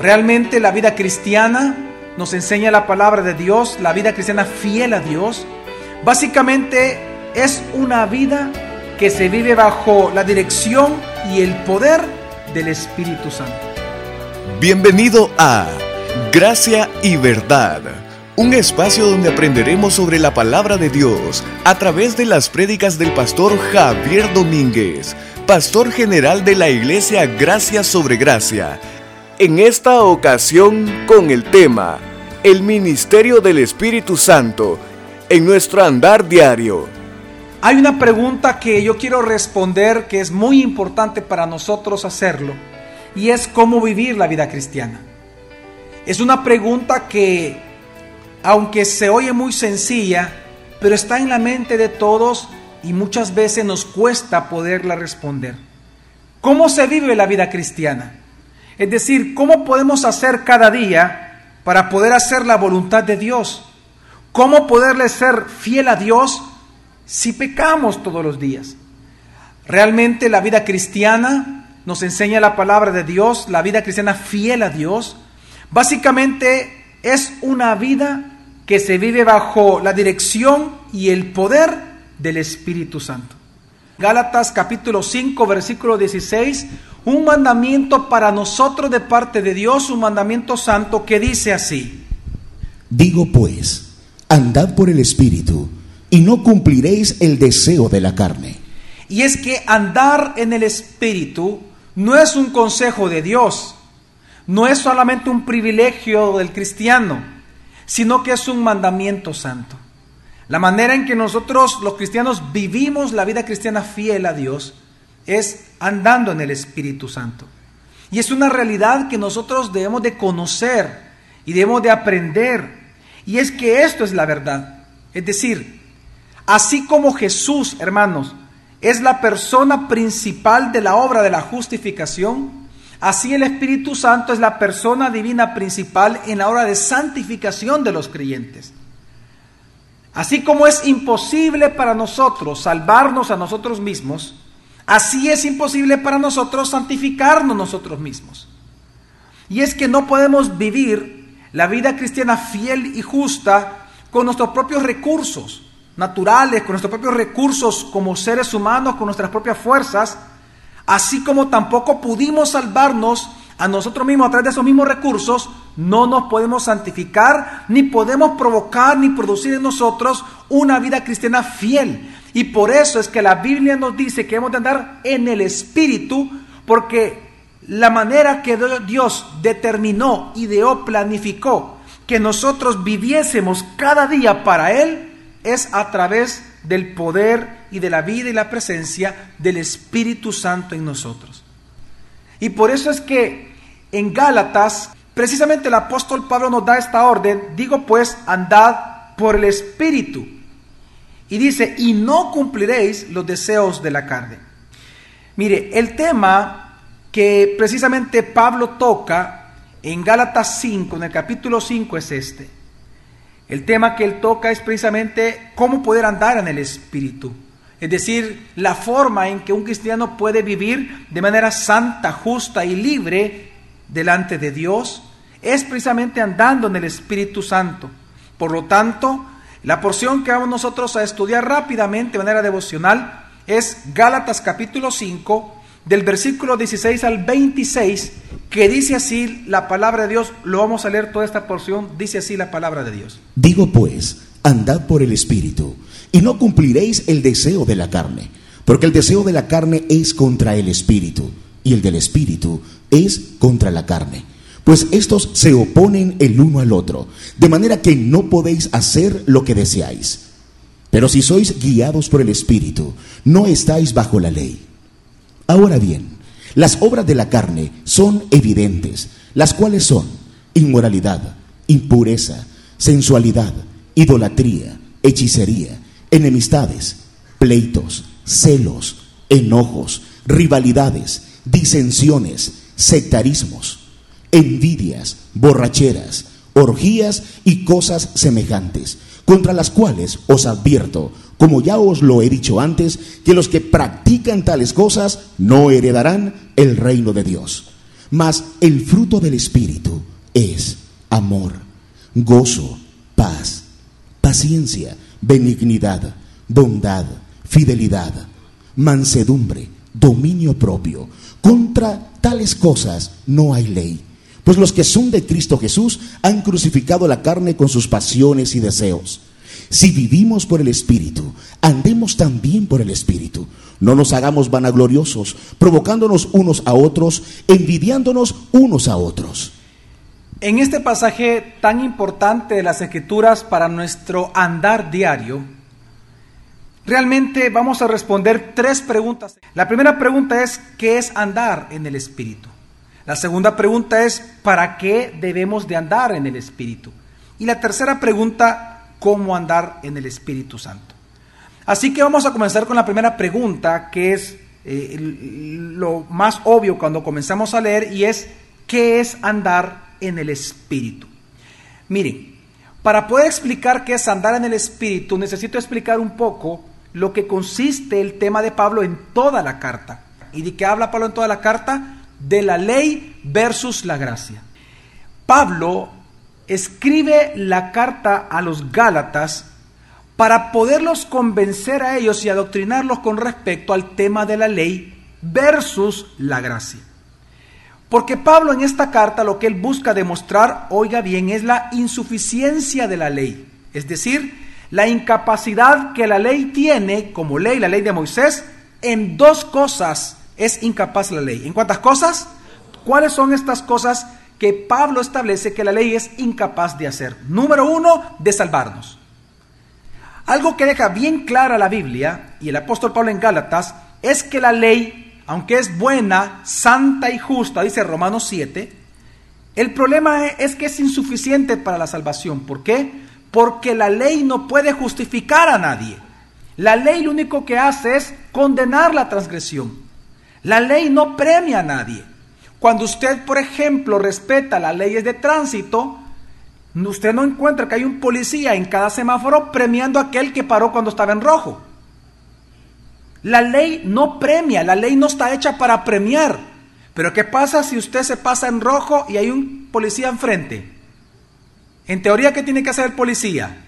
Realmente la vida cristiana nos enseña la palabra de Dios, la vida cristiana fiel a Dios. Básicamente es una vida que se vive bajo la dirección y el poder del Espíritu Santo. Bienvenido a Gracia y Verdad, un espacio donde aprenderemos sobre la palabra de Dios a través de las prédicas del pastor Javier Domínguez, pastor general de la iglesia Gracia sobre Gracia en esta ocasión con el tema El Ministerio del Espíritu Santo en nuestro andar diario. Hay una pregunta que yo quiero responder que es muy importante para nosotros hacerlo y es cómo vivir la vida cristiana. Es una pregunta que, aunque se oye muy sencilla, pero está en la mente de todos y muchas veces nos cuesta poderla responder. ¿Cómo se vive la vida cristiana? Es decir, ¿cómo podemos hacer cada día para poder hacer la voluntad de Dios? ¿Cómo poderle ser fiel a Dios si pecamos todos los días? Realmente la vida cristiana nos enseña la palabra de Dios, la vida cristiana fiel a Dios. Básicamente es una vida que se vive bajo la dirección y el poder del Espíritu Santo. Gálatas capítulo 5, versículo 16 un mandamiento para nosotros de parte de Dios, un mandamiento santo que dice así. Digo pues, andad por el Espíritu y no cumpliréis el deseo de la carne. Y es que andar en el Espíritu no es un consejo de Dios, no es solamente un privilegio del cristiano, sino que es un mandamiento santo. La manera en que nosotros los cristianos vivimos la vida cristiana fiel a Dios es andando en el Espíritu Santo. Y es una realidad que nosotros debemos de conocer y debemos de aprender. Y es que esto es la verdad. Es decir, así como Jesús, hermanos, es la persona principal de la obra de la justificación, así el Espíritu Santo es la persona divina principal en la obra de santificación de los creyentes. Así como es imposible para nosotros salvarnos a nosotros mismos, Así es imposible para nosotros santificarnos nosotros mismos. Y es que no podemos vivir la vida cristiana fiel y justa con nuestros propios recursos naturales, con nuestros propios recursos como seres humanos, con nuestras propias fuerzas, así como tampoco pudimos salvarnos a nosotros mismos a través de esos mismos recursos, no nos podemos santificar, ni podemos provocar, ni producir en nosotros una vida cristiana fiel. Y por eso es que la Biblia nos dice que hemos de andar en el Espíritu, porque la manera que Dios determinó, ideó, planificó que nosotros viviésemos cada día para Él es a través del poder y de la vida y la presencia del Espíritu Santo en nosotros. Y por eso es que en Gálatas, precisamente el apóstol Pablo nos da esta orden, digo pues, andad por el Espíritu y dice, y no cumpliréis los deseos de la carne. Mire, el tema que precisamente Pablo toca en Gálatas 5, en el capítulo 5 es este. El tema que él toca es precisamente cómo poder andar en el Espíritu. Es decir, la forma en que un cristiano puede vivir de manera santa, justa y libre delante de Dios es precisamente andando en el Espíritu Santo. Por lo tanto, la porción que vamos nosotros a estudiar rápidamente de manera devocional es Gálatas capítulo 5, del versículo 16 al 26, que dice así la palabra de Dios. Lo vamos a leer toda esta porción, dice así la palabra de Dios. Digo pues, andad por el Espíritu, y no cumpliréis el deseo de la carne, porque el deseo de la carne es contra el Espíritu, y el del Espíritu es contra la carne pues estos se oponen el uno al otro, de manera que no podéis hacer lo que deseáis. Pero si sois guiados por el Espíritu, no estáis bajo la ley. Ahora bien, las obras de la carne son evidentes, las cuales son inmoralidad, impureza, sensualidad, idolatría, hechicería, enemistades, pleitos, celos, enojos, rivalidades, disensiones, sectarismos envidias, borracheras, orgías y cosas semejantes, contra las cuales os advierto, como ya os lo he dicho antes, que los que practican tales cosas no heredarán el reino de Dios. Mas el fruto del Espíritu es amor, gozo, paz, paciencia, benignidad, bondad, fidelidad, mansedumbre, dominio propio. Contra tales cosas no hay ley. Pues los que son de Cristo Jesús han crucificado la carne con sus pasiones y deseos. Si vivimos por el Espíritu, andemos también por el Espíritu. No nos hagamos vanagloriosos, provocándonos unos a otros, envidiándonos unos a otros. En este pasaje tan importante de las Escrituras para nuestro andar diario, realmente vamos a responder tres preguntas. La primera pregunta es, ¿qué es andar en el Espíritu? La segunda pregunta es, ¿para qué debemos de andar en el Espíritu? Y la tercera pregunta, ¿cómo andar en el Espíritu Santo? Así que vamos a comenzar con la primera pregunta, que es eh, lo más obvio cuando comenzamos a leer, y es, ¿qué es andar en el Espíritu? Miren, para poder explicar qué es andar en el Espíritu, necesito explicar un poco lo que consiste el tema de Pablo en toda la carta. ¿Y de qué habla Pablo en toda la carta? De la ley versus la gracia. Pablo escribe la carta a los Gálatas para poderlos convencer a ellos y adoctrinarlos con respecto al tema de la ley versus la gracia. Porque Pablo en esta carta lo que él busca demostrar, oiga bien, es la insuficiencia de la ley. Es decir, la incapacidad que la ley tiene, como ley, la ley de Moisés, en dos cosas es incapaz la ley. ¿En cuántas cosas? ¿Cuáles son estas cosas que Pablo establece que la ley es incapaz de hacer? Número uno, de salvarnos. Algo que deja bien clara la Biblia y el apóstol Pablo en Gálatas es que la ley, aunque es buena, santa y justa, dice Romanos 7, el problema es que es insuficiente para la salvación. ¿Por qué? porque la ley no puede justificar a nadie. La ley lo único que hace es condenar la transgresión. La ley no premia a nadie. Cuando usted, por ejemplo, respeta las leyes de tránsito, usted no encuentra que hay un policía en cada semáforo premiando a aquel que paró cuando estaba en rojo. La ley no premia, la ley no está hecha para premiar. Pero ¿qué pasa si usted se pasa en rojo y hay un policía enfrente? En teoría, ¿qué tiene que hacer el policía?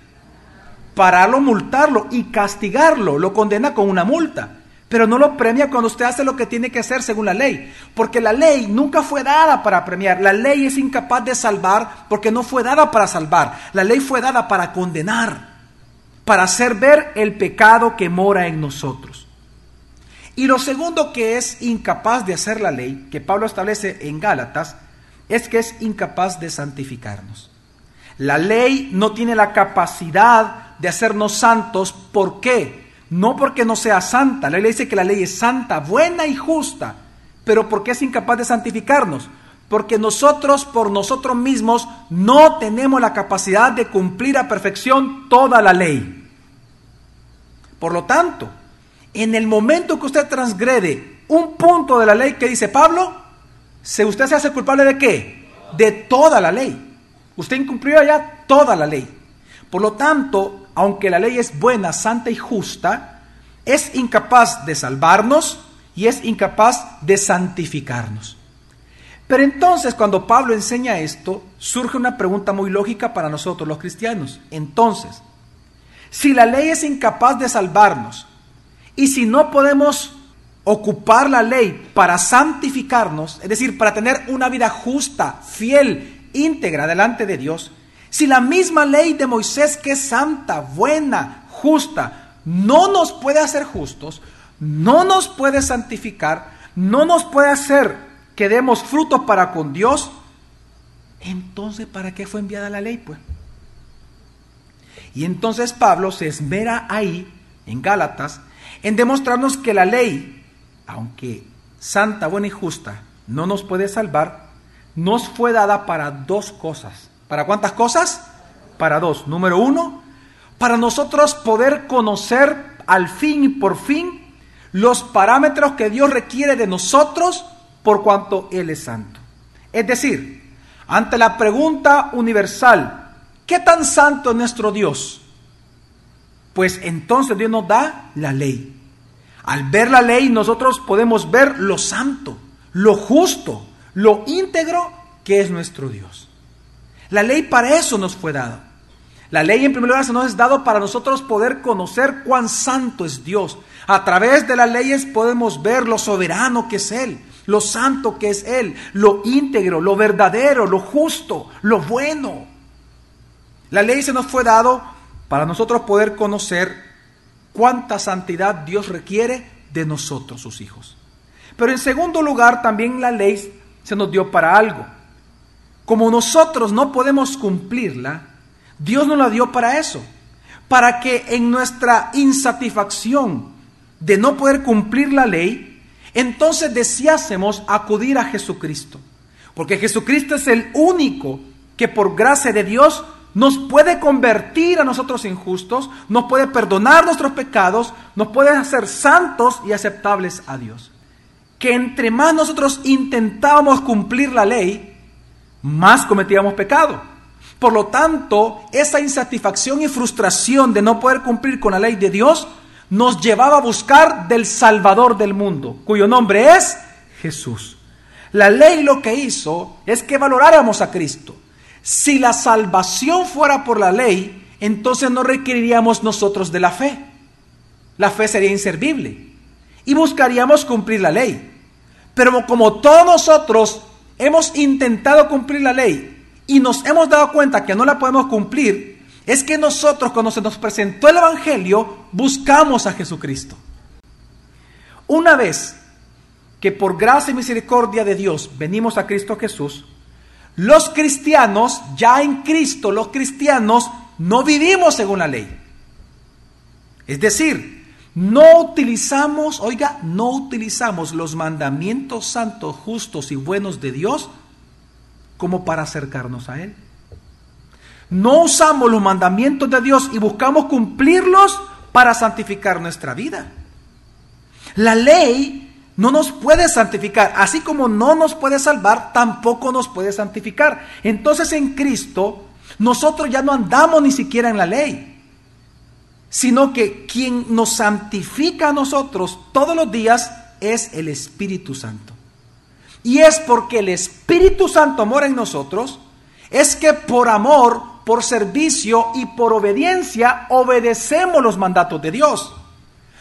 Pararlo, multarlo y castigarlo. Lo condena con una multa. Pero no lo premia cuando usted hace lo que tiene que hacer según la ley. Porque la ley nunca fue dada para premiar. La ley es incapaz de salvar porque no fue dada para salvar. La ley fue dada para condenar. Para hacer ver el pecado que mora en nosotros. Y lo segundo que es incapaz de hacer la ley, que Pablo establece en Gálatas, es que es incapaz de santificarnos. La ley no tiene la capacidad de hacernos santos. ¿Por qué? No porque no sea santa. La ley dice que la ley es santa, buena y justa. Pero ¿por qué es incapaz de santificarnos? Porque nosotros por nosotros mismos no tenemos la capacidad de cumplir a perfección toda la ley. Por lo tanto, en el momento que usted transgrede un punto de la ley que dice Pablo, ¿usted se hace culpable de qué? De toda la ley. Usted incumplió ya toda la ley. Por lo tanto, aunque la ley es buena, santa y justa, es incapaz de salvarnos y es incapaz de santificarnos. Pero entonces cuando Pablo enseña esto, surge una pregunta muy lógica para nosotros los cristianos. Entonces, si la ley es incapaz de salvarnos y si no podemos ocupar la ley para santificarnos, es decir, para tener una vida justa, fiel íntegra delante de Dios, si la misma ley de Moisés que es santa, buena, justa, no nos puede hacer justos, no nos puede santificar, no nos puede hacer que demos frutos para con Dios, entonces ¿para qué fue enviada la ley? Pues. Y entonces Pablo se esmera ahí, en Gálatas, en demostrarnos que la ley, aunque santa, buena y justa, no nos puede salvar, nos fue dada para dos cosas. ¿Para cuántas cosas? Para dos. Número uno, para nosotros poder conocer al fin y por fin los parámetros que Dios requiere de nosotros por cuanto Él es santo. Es decir, ante la pregunta universal, ¿qué tan santo es nuestro Dios? Pues entonces Dios nos da la ley. Al ver la ley nosotros podemos ver lo santo, lo justo, lo íntegro que es nuestro Dios. La ley para eso nos fue dada. La ley en primer lugar se nos es dado para nosotros poder conocer cuán santo es Dios. A través de las leyes podemos ver lo soberano que es Él, lo santo que es Él, lo íntegro, lo verdadero, lo justo, lo bueno. La ley se nos fue dado para nosotros poder conocer cuánta santidad Dios requiere de nosotros, sus hijos. Pero en segundo lugar, también la ley se nos dio para algo. Como nosotros no podemos cumplirla, Dios nos la dio para eso, para que en nuestra insatisfacción de no poder cumplir la ley, entonces deseásemos acudir a Jesucristo. Porque Jesucristo es el único que por gracia de Dios nos puede convertir a nosotros injustos, nos puede perdonar nuestros pecados, nos puede hacer santos y aceptables a Dios. Que entre más nosotros intentábamos cumplir la ley, más cometíamos pecado. Por lo tanto, esa insatisfacción y frustración de no poder cumplir con la ley de Dios nos llevaba a buscar del Salvador del mundo, cuyo nombre es Jesús. La ley lo que hizo es que valoráramos a Cristo. Si la salvación fuera por la ley, entonces no requeriríamos nosotros de la fe. La fe sería inservible y buscaríamos cumplir la ley. Pero como todos nosotros hemos intentado cumplir la ley y nos hemos dado cuenta que no la podemos cumplir, es que nosotros cuando se nos presentó el Evangelio buscamos a Jesucristo. Una vez que por gracia y misericordia de Dios venimos a Cristo Jesús, los cristianos, ya en Cristo, los cristianos no vivimos según la ley. Es decir, no utilizamos, oiga, no utilizamos los mandamientos santos, justos y buenos de Dios como para acercarnos a Él no usamos los mandamientos de Dios y buscamos cumplirlos para santificar nuestra vida. La ley no nos puede santificar, así como no nos puede salvar, tampoco nos puede santificar. Entonces en Cristo nosotros ya no andamos ni siquiera en la ley, sino que quien nos santifica a nosotros todos los días es el Espíritu Santo. Y es porque el Espíritu Santo mora en nosotros, es que por amor por servicio y por obediencia obedecemos los mandatos de Dios.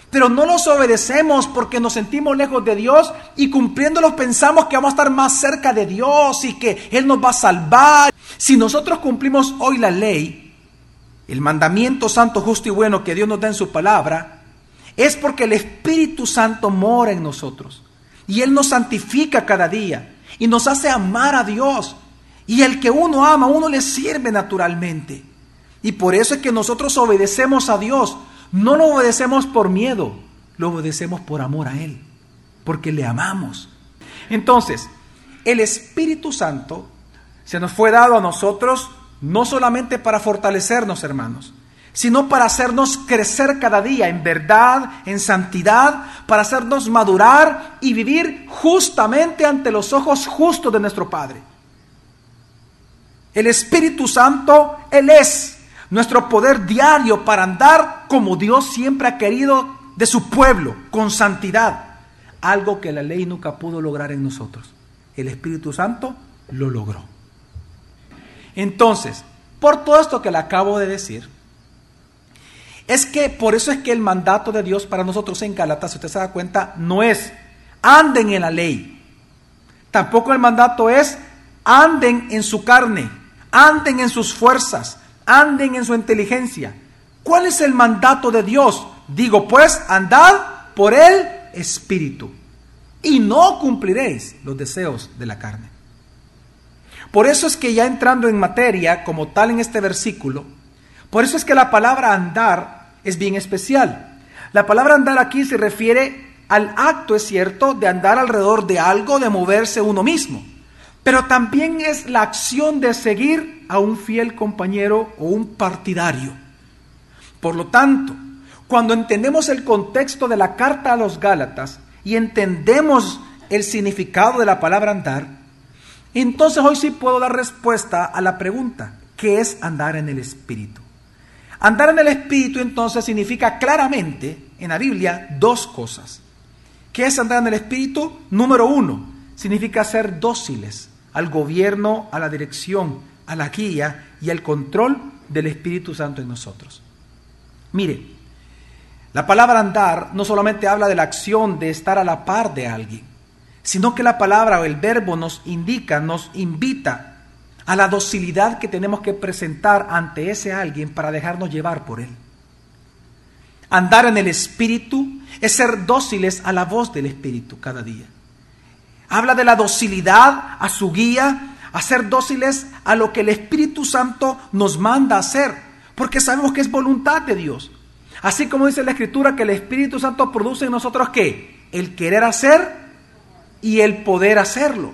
Pero no los obedecemos porque nos sentimos lejos de Dios y cumpliéndolos pensamos que vamos a estar más cerca de Dios y que Él nos va a salvar. Si nosotros cumplimos hoy la ley, el mandamiento santo, justo y bueno que Dios nos da en su palabra, es porque el Espíritu Santo mora en nosotros. Y Él nos santifica cada día y nos hace amar a Dios y el que uno ama, uno le sirve naturalmente. Y por eso es que nosotros obedecemos a Dios. No lo obedecemos por miedo, lo obedecemos por amor a Él, porque le amamos. Entonces, el Espíritu Santo se nos fue dado a nosotros no solamente para fortalecernos, hermanos, sino para hacernos crecer cada día en verdad, en santidad, para hacernos madurar y vivir justamente ante los ojos justos de nuestro Padre. El Espíritu Santo, Él es nuestro poder diario para andar como Dios siempre ha querido de su pueblo, con santidad. Algo que la ley nunca pudo lograr en nosotros. El Espíritu Santo lo logró. Entonces, por todo esto que le acabo de decir, es que por eso es que el mandato de Dios para nosotros en Galatas, si usted se da cuenta, no es anden en la ley. Tampoco el mandato es anden en su carne anden en sus fuerzas, anden en su inteligencia. ¿Cuál es el mandato de Dios? Digo, pues, andad por el Espíritu y no cumpliréis los deseos de la carne. Por eso es que ya entrando en materia como tal en este versículo, por eso es que la palabra andar es bien especial. La palabra andar aquí se refiere al acto, es cierto, de andar alrededor de algo, de moverse uno mismo pero también es la acción de seguir a un fiel compañero o un partidario. Por lo tanto, cuando entendemos el contexto de la carta a los Gálatas y entendemos el significado de la palabra andar, entonces hoy sí puedo dar respuesta a la pregunta, ¿qué es andar en el Espíritu? Andar en el Espíritu entonces significa claramente en la Biblia dos cosas. ¿Qué es andar en el Espíritu? Número uno, significa ser dóciles al gobierno, a la dirección, a la guía y al control del Espíritu Santo en nosotros. Mire, la palabra andar no solamente habla de la acción de estar a la par de alguien, sino que la palabra o el verbo nos indica, nos invita a la docilidad que tenemos que presentar ante ese alguien para dejarnos llevar por él. Andar en el Espíritu es ser dóciles a la voz del Espíritu cada día. Habla de la docilidad a su guía, a ser dóciles a lo que el Espíritu Santo nos manda hacer, porque sabemos que es voluntad de Dios. Así como dice la Escritura que el Espíritu Santo produce en nosotros qué? El querer hacer y el poder hacerlo.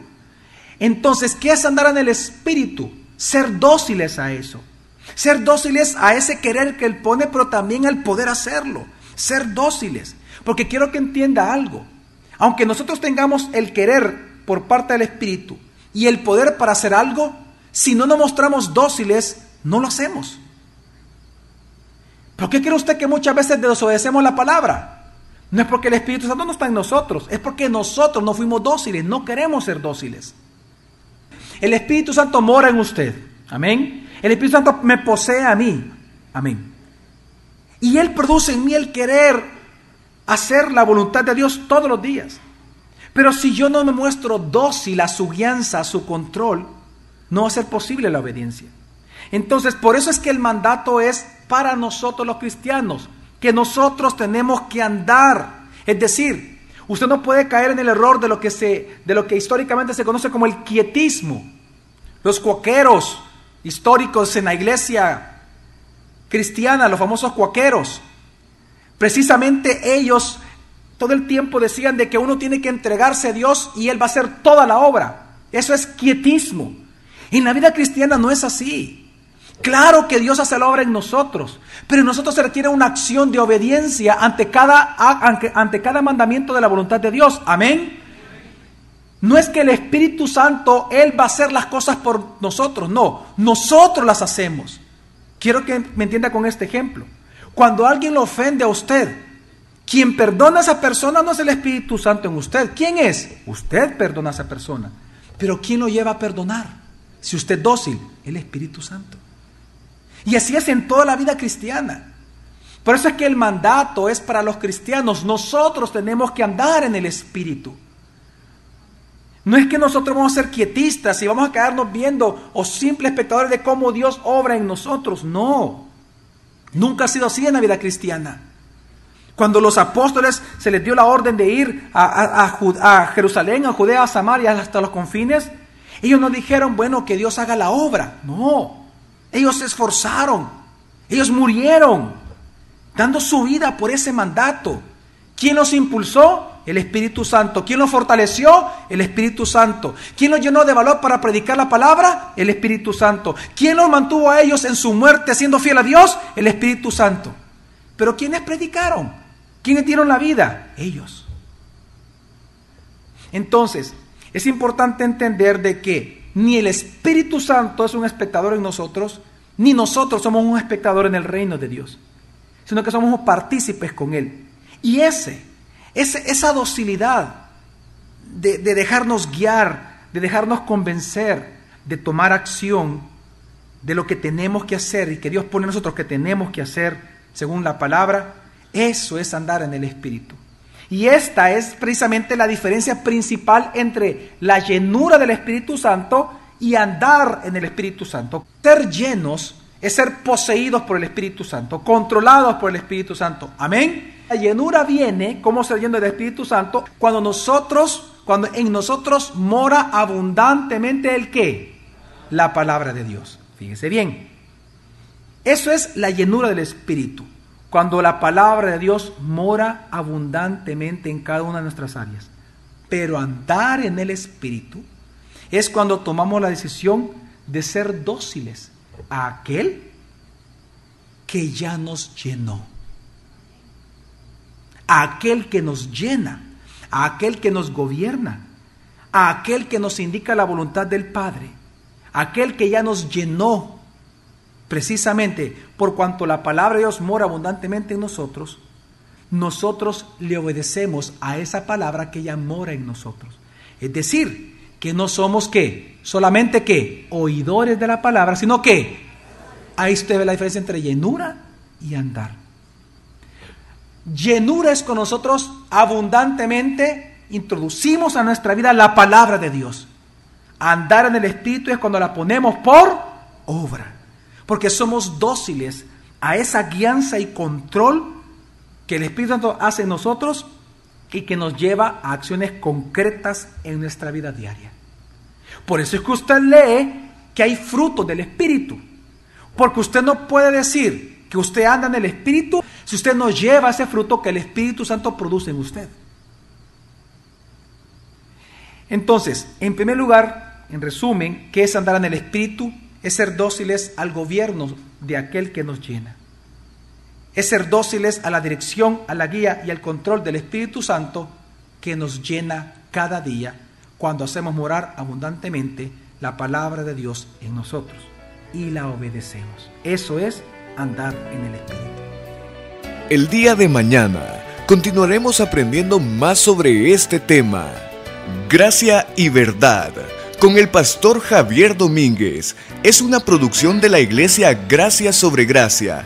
Entonces, ¿qué es andar en el Espíritu? Ser dóciles a eso. Ser dóciles a ese querer que Él pone, pero también al poder hacerlo. Ser dóciles. Porque quiero que entienda algo. Aunque nosotros tengamos el querer por parte del Espíritu y el poder para hacer algo, si no nos mostramos dóciles, no lo hacemos. ¿Por qué cree usted que muchas veces desobedecemos la palabra? No es porque el Espíritu Santo no está en nosotros, es porque nosotros no fuimos dóciles, no queremos ser dóciles. El Espíritu Santo mora en usted. Amén. El Espíritu Santo me posee a mí. Amén. Y Él produce en mí el querer hacer la voluntad de Dios todos los días. Pero si yo no me muestro dócil a su guianza, a su control, no va a ser posible la obediencia. Entonces, por eso es que el mandato es para nosotros los cristianos, que nosotros tenemos que andar. Es decir, usted no puede caer en el error de lo que, se, de lo que históricamente se conoce como el quietismo. Los cuaqueros históricos en la iglesia cristiana, los famosos cuaqueros, precisamente ellos todo el tiempo decían de que uno tiene que entregarse a Dios y Él va a hacer toda la obra. Eso es quietismo. En la vida cristiana no es así. Claro que Dios hace la obra en nosotros, pero en nosotros se requiere una acción de obediencia ante cada, ante cada mandamiento de la voluntad de Dios. Amén. No es que el Espíritu Santo, Él va a hacer las cosas por nosotros, no, nosotros las hacemos. Quiero que me entienda con este ejemplo. Cuando alguien lo ofende a usted, quien perdona a esa persona no es el Espíritu Santo en usted. ¿Quién es? Usted perdona a esa persona. Pero ¿quién lo lleva a perdonar? Si usted es dócil, el Espíritu Santo. Y así es en toda la vida cristiana. Por eso es que el mandato es para los cristianos. Nosotros tenemos que andar en el Espíritu. No es que nosotros vamos a ser quietistas y vamos a quedarnos viendo o simples espectadores de cómo Dios obra en nosotros. No. Nunca ha sido así en la vida cristiana. Cuando los apóstoles se les dio la orden de ir a, a, Jerusalén, a Judea, a Samaria, hasta los confines, ellos no dijeron, bueno, que Dios haga la obra. No. Ellos se esforzaron, ellos murieron, dando su vida por ese mandato. ¿Quién los impulsó? El Espíritu Santo. ¿Quién los fortaleció? El Espíritu Santo. ¿Quién los llenó de valor para predicar la palabra? El Espíritu Santo. ¿Quién los mantuvo a ellos en su muerte siendo fiel a Dios? El Espíritu Santo. Pero ¿quiénes predicaron? ¿Quiénes dieron la vida? Ellos. Entonces, es importante entender de que ni el Espíritu Santo es un espectador en nosotros, ni nosotros somos un espectador en el reino de Dios, sino que somos partícipes con Él. Y ese, esa docilidad de, de dejarnos guiar, de dejarnos convencer, de tomar acción de lo que tenemos que hacer y que Dios pone en nosotros que tenemos que hacer según la palabra, eso es andar en el Espíritu. Y esta es precisamente la diferencia principal entre la llenura del Espíritu Santo y andar en el Espíritu Santo. Ser llenos es ser poseídos por el Espíritu Santo, controlados por el Espíritu Santo. Amén. La llenura viene, como ser lleno del Espíritu Santo, cuando nosotros, cuando en nosotros mora abundantemente el qué? La palabra de Dios. Fíjese bien. Eso es la llenura del Espíritu cuando la palabra de Dios mora abundantemente en cada una de nuestras áreas. Pero andar en el Espíritu es cuando tomamos la decisión de ser dóciles a aquel que ya nos llenó, a aquel que nos llena, a aquel que nos gobierna, a aquel que nos indica la voluntad del Padre, a aquel que ya nos llenó Precisamente por cuanto la palabra de Dios mora abundantemente en nosotros, nosotros le obedecemos a esa palabra que ya mora en nosotros. Es decir, que no somos que solamente que oidores de la palabra, sino que ahí usted ve la diferencia entre llenura y andar. Llenura es con nosotros abundantemente introducimos a nuestra vida la palabra de Dios. Andar en el Espíritu es cuando la ponemos por obra, porque somos dóciles a esa guianza y control que el Espíritu Santo hace en nosotros y que nos lleva a acciones concretas en nuestra vida diaria. Por eso es que usted lee que hay frutos del Espíritu, porque usted no puede decir que usted anda en el Espíritu si usted no lleva ese fruto que el Espíritu Santo produce en usted. Entonces, en primer lugar, en resumen, ¿qué es andar en el Espíritu? Es ser dóciles al gobierno de aquel que nos llena. Es ser dóciles a la dirección, a la guía y al control del Espíritu Santo que nos llena cada día cuando hacemos morar abundantemente la palabra de Dios en nosotros y la obedecemos. Eso es andar en el Espíritu. El día de mañana continuaremos aprendiendo más sobre este tema Gracia y Verdad con el pastor Javier Domínguez es una producción de la iglesia Gracia sobre Gracia.